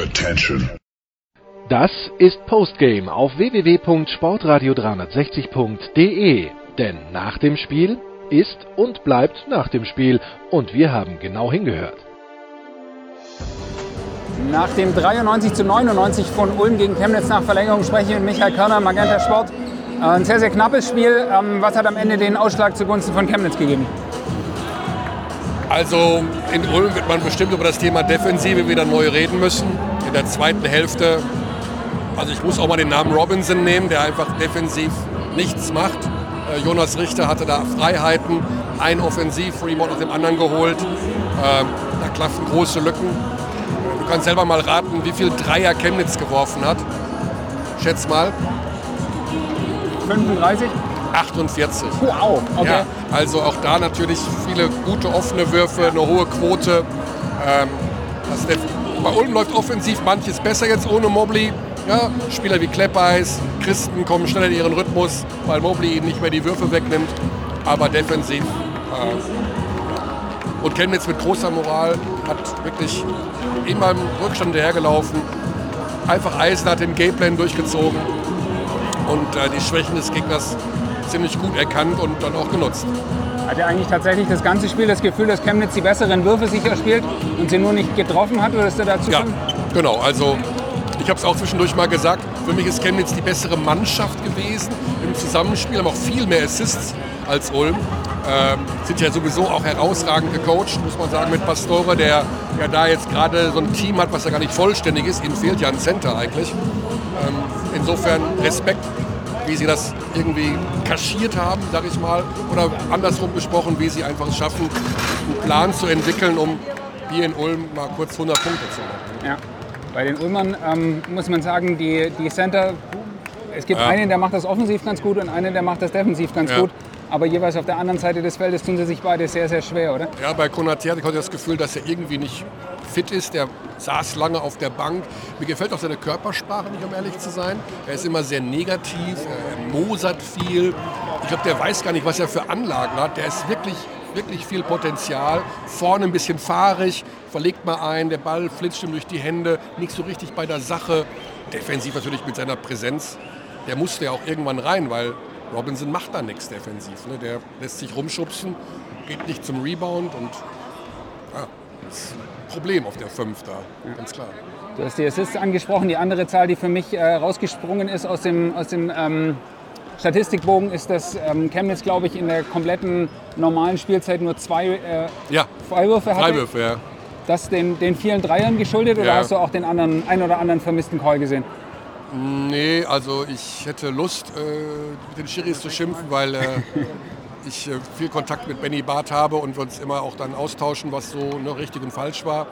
Attention. Das ist Postgame auf www.sportradio360.de. Denn nach dem Spiel ist und bleibt nach dem Spiel. Und wir haben genau hingehört. Nach dem 93 zu 99 von Ulm gegen Chemnitz nach Verlängerung spreche ich mit Michael Körner, Magenta Sport. Äh, ein sehr, sehr knappes Spiel. Ähm, was hat am Ende den Ausschlag zugunsten von Chemnitz gegeben? Also in Ulm wird man bestimmt über das Thema Defensive wieder neu reden müssen. In der zweiten Hälfte, also ich muss auch mal den Namen Robinson nehmen, der einfach defensiv nichts macht. Äh, Jonas Richter hatte da Freiheiten, ein Offensiv-Remote nach dem anderen geholt. Ähm, da klaffen große Lücken. Du kannst selber mal raten, wie viel Dreier Chemnitz geworfen hat. Schätz mal. 35? 48. Wow, okay. Ja, also auch da natürlich viele gute offene Würfe, eine hohe Quote. Ähm, bei Ulm läuft offensiv manches besser jetzt ohne Mobley. Ja, Spieler wie Kleppeis, Christen kommen schneller in ihren Rhythmus, weil Mobley ihnen nicht mehr die Würfe wegnimmt. Aber defensiv. Äh, und Chemnitz mit großer Moral hat wirklich immer im Rückstand hergelaufen. Einfach Eisen hat den Gameplan durchgezogen und äh, die Schwächen des Gegners ziemlich gut erkannt und dann auch genutzt. Hat er eigentlich tatsächlich das ganze Spiel das Gefühl, dass Chemnitz die besseren Würfe sicher spielt und sie nur nicht getroffen hat? Oder ist er dazu Ja, genau. Also ich habe es auch zwischendurch mal gesagt, für mich ist Chemnitz die bessere Mannschaft gewesen im Zusammenspiel, haben auch viel mehr Assists als Ulm. Ähm, sind ja sowieso auch herausragend gecoacht, muss man sagen, mit Pastore, der ja da jetzt gerade so ein Team hat, was ja gar nicht vollständig ist. Ihm fehlt ja ein Center eigentlich. Ähm, insofern Respekt, wie sie das irgendwie kaschiert haben, sag ich mal. Oder andersrum gesprochen, wie sie einfach es schaffen, einen Plan zu entwickeln, um hier in Ulm mal kurz 100 Punkte zu machen. Ja. Bei den Ulmern ähm, muss man sagen, die, die Center, es gibt Ja. einen, der macht das offensiv ganz gut und einen, der macht das defensiv ganz Ja. gut. Aber jeweils auf der anderen Seite des Feldes tun sie sich beide sehr, sehr schwer, oder? Ja, bei Konaté hatte ich das Gefühl, dass er irgendwie nicht fit ist. Der saß lange auf der Bank. Mir gefällt auch seine Körpersprache nicht, um ehrlich zu sein. Er ist immer sehr negativ, er mosert viel. Ich glaube, der weiß gar nicht, was er für Anlagen hat. Der ist wirklich, wirklich viel Potenzial. Vorne ein bisschen fahrig, verlegt mal ein, der Ball flitscht ihm durch die Hände, nicht so richtig bei der Sache. Defensiv natürlich mit seiner Präsenz. Der musste ja auch irgendwann rein, weil Robinson macht da nichts defensiv. Ne? Der lässt sich rumschubsen, geht nicht zum Rebound und ja, das ist ein Problem auf der 5 da, ganz klar. Du hast die Assists angesprochen. Die andere Zahl, die für mich äh, rausgesprungen ist aus dem, aus dem ähm, Statistikbogen, ist, dass ähm, Chemnitz, glaube ich, in der kompletten normalen Spielzeit nur zwei äh, Ja, Freiwürfe hatte. Freiwürfe, ja. Das den, den vielen Dreiern geschuldet oder Ja. hast du auch den anderen, ein oder anderen vermissten Call gesehen? Nee, also ich hätte Lust, äh, mit den Schiris zu schimpfen, weil äh, ich äh, viel Kontakt mit Benny Barth habe und wir uns immer auch dann austauschen, was so ne, richtig und falsch war.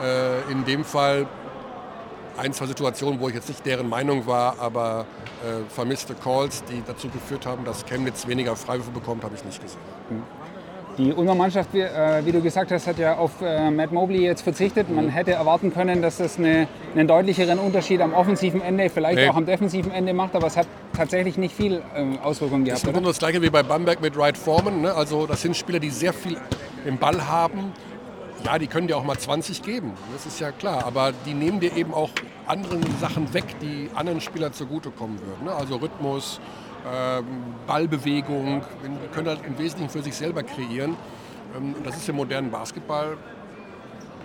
Äh, in dem Fall ein, zwei Situationen, wo ich jetzt nicht deren Meinung war, aber äh, vermisste Calls, die dazu geführt haben, dass Chemnitz weniger Freiwürfe bekommt, habe ich nicht gesehen. Die Ulmer Mannschaft, wie, äh, wie du gesagt hast, hat ja auf äh, Matt Mobley jetzt verzichtet. Man hätte erwarten können, dass das eine, einen deutlicheren Unterschied am offensiven Ende, vielleicht Nee. auch am defensiven Ende macht, aber es hat tatsächlich nicht viel ähm, Auswirkungen Das ist gehabt. im? Grunde das gleiche wie bei Bamberg mit Wright Foreman. Ne? Also das sind Spieler, die sehr viel im Ball haben. Ja, die können dir auch mal 20 geben, das ist ja klar. Aber die nehmen dir eben auch andere Sachen weg, die anderen Spieler zugutekommen würden. Ne? Also Rhythmus, Ballbewegung, die können halt im Wesentlichen für sich selber kreieren. Ähm, und das ist im modernen Basketball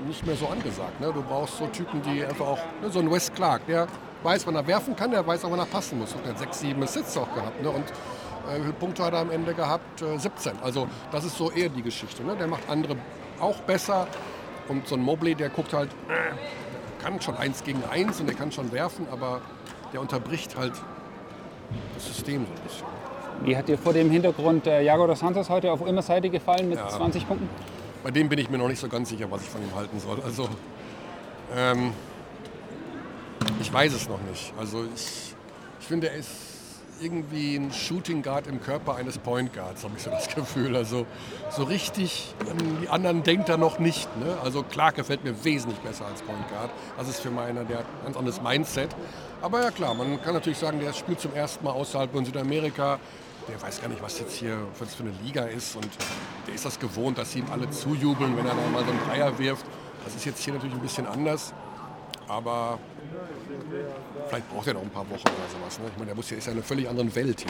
nicht mehr so angesagt. Ne? Du brauchst so Typen, die einfach auch, ne? so ein Wes Clark, der weiß, wann er werfen kann, der weiß auch, wann er passen muss. Und der hat sechs, sieben Assists auch gehabt. Ne? Und äh, wie viele Punkte hat er am Ende gehabt? Äh, 17. Also das ist so eher die Geschichte. Ne? Der macht andere auch besser. Und so ein Mobley, der guckt halt, äh, kann schon eins gegen eins und der kann schon werfen, aber der unterbricht halt das System so ein bisschen. Wie hat dir vor dem Hintergrund äh, Jago dos Santos heute auf Ulmer Seite gefallen mit Ja. 20 Punkten? Bei dem bin ich mir noch nicht so ganz sicher, was ich von ihm halten soll. Also, ähm, ich weiß es noch nicht. Also, ich, ich finde, er ist irgendwie ein Shooting Guard im Körper eines Point Guards, habe ich so das Gefühl. Also, so richtig an die anderen denkt er noch nicht. Ne? Also, Clark gefällt mir wesentlich besser als Point Guard. Das ist für meiner der hat ein ganz anderes Mindset. Aber ja, klar, man kann natürlich sagen, der spielt zum ersten Mal außerhalb von Südamerika. Der weiß gar nicht, was jetzt hier für eine Liga ist. Und der ist das gewohnt, dass ihm alle zujubeln, wenn er da mal so einen Dreier wirft. Das ist jetzt hier natürlich ein bisschen anders. Aber vielleicht braucht er noch ein paar Wochen oder sowas. Ne? Ich meine, der muss ist ja in einer völlig anderen Welt hier.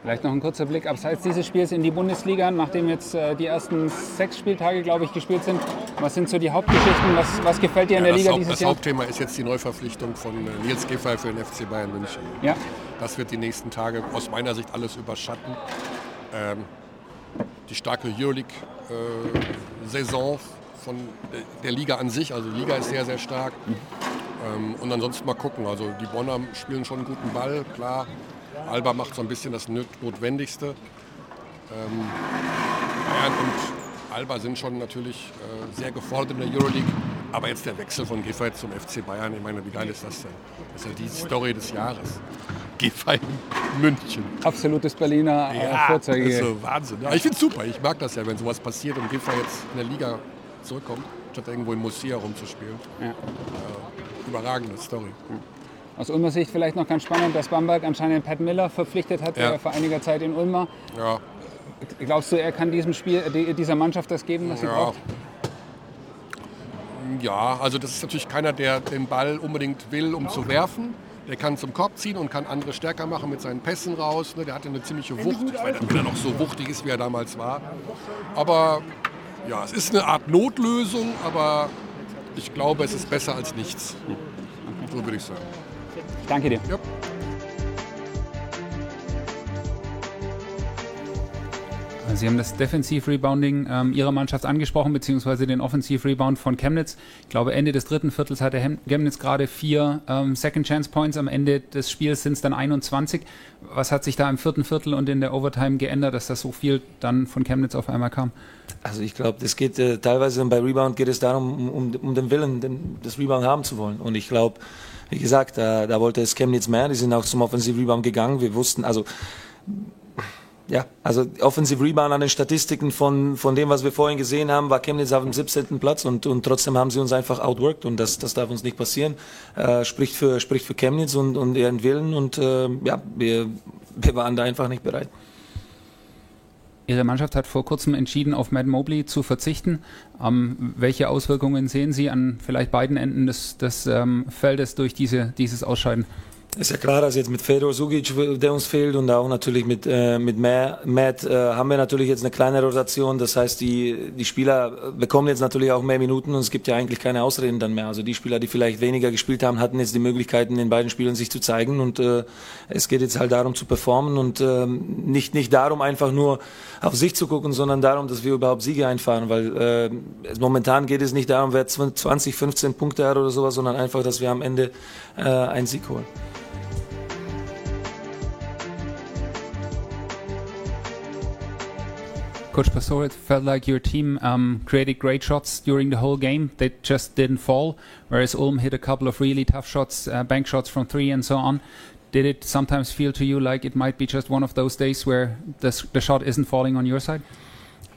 Vielleicht noch ein kurzer Blick abseits dieses Spiels in die Bundesliga, nachdem jetzt äh, die ersten sechs Spieltage, glaube ich, gespielt sind. Was sind so die Hauptgeschichten? Was, was gefällt dir in Ja, der das Liga Haupt, dieses das Jahr? Hauptthema ist jetzt die Neuverpflichtung von äh, Nils Giffey für den FC Bayern München. Ja, Das wird die nächsten Tage aus meiner Sicht alles überschatten. Ähm, die starke Euroleague-Saison von der- Liga an sich. Also die Liga ist sehr, sehr stark. Ähm, und ansonsten mal gucken. Also die Bonner spielen schon einen guten Ball, klar. Alba macht so ein bisschen das Not- Notwendigste. Ähm, Bayern und Alba sind schon natürlich äh, sehr gefordert in der Euroleague. Aber jetzt der Wechsel von Giffey zum FC Bayern, ich meine, wie geil ist das denn? Das ist ja die Story des Jahres. Giffey in München. absolutes Berliner äh, Ja, Vorzeige. das ist so Wahnsinn. Ja, ich finde es super. Ich mag das ja, wenn sowas passiert und Giffey jetzt in der Liga zurückkommt, statt irgendwo in Murcia rumzuspielen. Ja. Äh, überragende Story. Aus Ulmer Sicht vielleicht noch ganz spannend, dass Bamberg anscheinend Pat Miller verpflichtet hat, Ja. der vor einiger Zeit in Ulmer. Ja, Glaubst du, er kann diesem Spiel, äh, die- dieser Mannschaft das geben, was sie ja. braucht? Ja, also das ist natürlich keiner, der den Ball unbedingt will, um zu werfen. Der kann zum Korb ziehen und kann andere stärker machen mit seinen Pässen raus. ne. Der hat ja eine ziemliche Wucht. Ich weiß nicht, ob er noch so wuchtig ist, wie er damals war. Aber ja, es ist eine Art Notlösung, aber ich glaube, es ist besser als nichts. So würde ich sagen. Danke dir. Ja. Sie haben das Defensiv-Rebounding ähm, Ihrer Mannschaft angesprochen, beziehungsweise den Offensiv-Rebound von Chemnitz. Ich glaube, Ende des dritten Viertels hatte Hem- Chemnitz gerade vier ähm, Second-Chance-Points. Am Ende des Spiels sind es dann 21. Was hat sich da im vierten Viertel und in der Overtime geändert, dass das so viel dann von Chemnitz auf einmal kam? Also ich glaube, das geht äh, teilweise bei Rebound geht es darum, um, um, um den Willen, den, das Rebound haben zu wollen. Und ich glaube, wie gesagt, da, da wollte es Chemnitz mehr. Die sind auch zum Offensive Rebound gegangen. Wir wussten, also ja, also Offensive Rebound an den Statistiken von, von dem, was wir vorhin gesehen haben, war Chemnitz auf dem 17. Platz und, und trotzdem haben sie uns einfach outworked und das, das darf uns nicht passieren. Äh, spricht für spricht für Chemnitz und, und ihren Willen und äh, ja, wir, wir waren da einfach nicht bereit. Ihre Mannschaft hat vor kurzem entschieden, auf Matt Mobley zu verzichten. Ähm, welche Auswirkungen sehen Sie an vielleicht beiden Enden des, des ähm, Feldes durch diese, dieses Ausscheiden? Ist ja klar, dass jetzt mit Fedor Sugic, der uns fehlt, und auch natürlich mit, äh, mit Ma- Matt äh, haben wir natürlich jetzt eine kleine Rotation. Das heißt, die, die Spieler bekommen jetzt natürlich auch mehr Minuten und es gibt ja eigentlich keine Ausreden dann mehr. Also die Spieler, die vielleicht weniger gespielt haben, hatten jetzt die Möglichkeiten, in beiden Spielen sich zu zeigen. Und äh, es geht jetzt halt darum zu performen und ähm, nicht, nicht darum, einfach nur auf sich zu gucken, sondern darum, dass wir überhaupt Siege einfahren. Weil äh, es, momentan geht es nicht darum, wer 20, 15 Punkte hat oder sowas, sondern einfach, dass wir am Ende äh, einen Sieg holen. Coach Pastore, it felt like your team um, created great shots during the whole game. They just didn't fall, whereas Ulm hit a couple of really tough shots, uh, bank shots from three and so on. Did it sometimes feel to you like it might be just one of those days where the, the shot isn't falling on your side?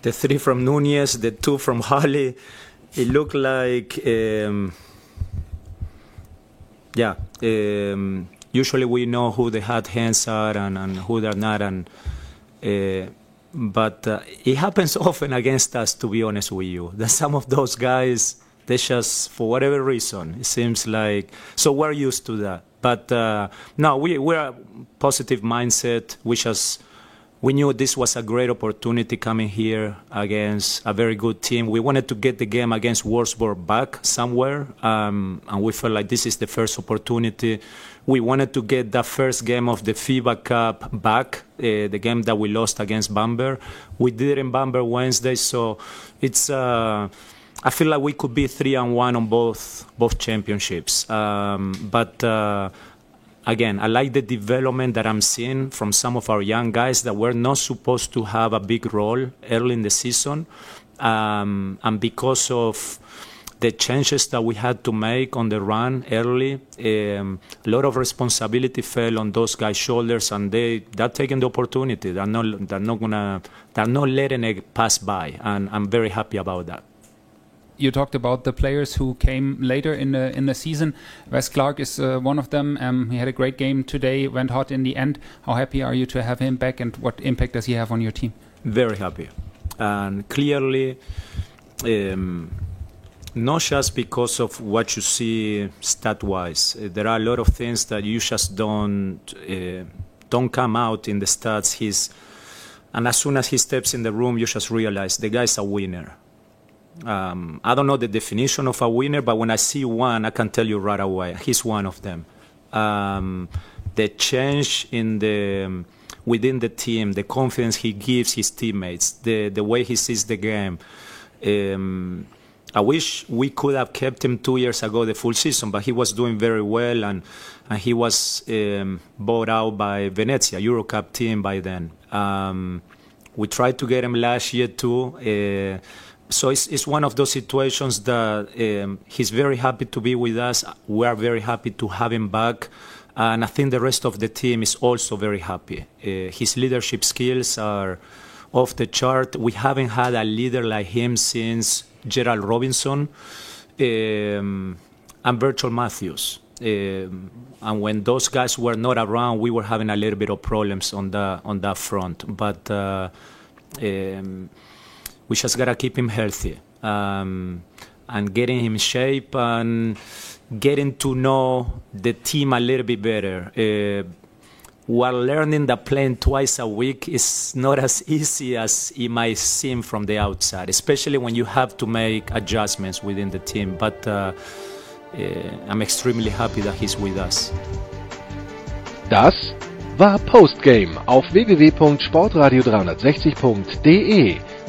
the three from Nunez, the two from Holly. It looked like, um, yeah. Um, usually we know who the hot hands are and, and who they're not, and uh, but uh, it happens often against us. To be honest with you, that some of those guys, they just for whatever reason, it seems like so we're used to that. But uh, no, we we're a positive mindset. We just we knew this was a great opportunity coming here against a very good team. We wanted to get the game against Wolfsburg back somewhere, um, and we felt like this is the first opportunity. We wanted to get the first game of the FIBA Cup back, uh, the game that we lost against Bamberg. We did it in Bamberg Wednesday, so it's. Uh, I feel like we could be three and one on both both championships, um, but. Uh, again, I like the development that I'm seeing from some of our young guys that were not supposed to have a big role early in the season. Um, and because of the changes that we had to make on the run early, um, a lot of responsibility fell on those guys' shoulders, and they they're taking the opportunity. They're not they're not gonna they're not letting it pass by, and I'm very happy about that. You talked about the players who came later in the in the season. Wes Clark is uh, one of them. Um, he had a great game today, went hot in the end. How happy are you to have him back, and what impact does he have on your team? Very happy, and clearly, um, not just because of what you see stat-wise. Uh, there are a lot of things that you just don't uh, don't come out in the stats. He's and as soon as he steps in the room, you just realize the guy's a winner. Um, I don't know the definition of a winner, but when I see one, I can tell you right away. He's one of them. Um, the change in the um, within the team, the confidence he gives his teammates, the the way he sees the game. Um, I wish we could have kept him two years ago the full season, but he was doing very well and, and he was um, bought out by Venezia, Eurocup team by then. Um, we tried to get him last year too. Uh, so it's, it's one of those situations that um, he's very happy to be with us. We are very happy to have him back. And I think the rest of the team is also very happy. Uh, his leadership skills are off the chart. We haven't had a leader like him since Gerald Robinson um, and Virtual Matthews. Um, and when those guys were not around, we were having a little bit of problems on the on that front. But uh, um, we just gotta keep him healthy um, and getting him in shape and getting to know the team a little bit better. Uh, while learning the playing twice a week is not as easy as it might seem from the outside, especially when you have to make adjustments within the team. But uh, uh, I'm extremely happy that he's with us. Das war Postgame auf www.sportradio360.de.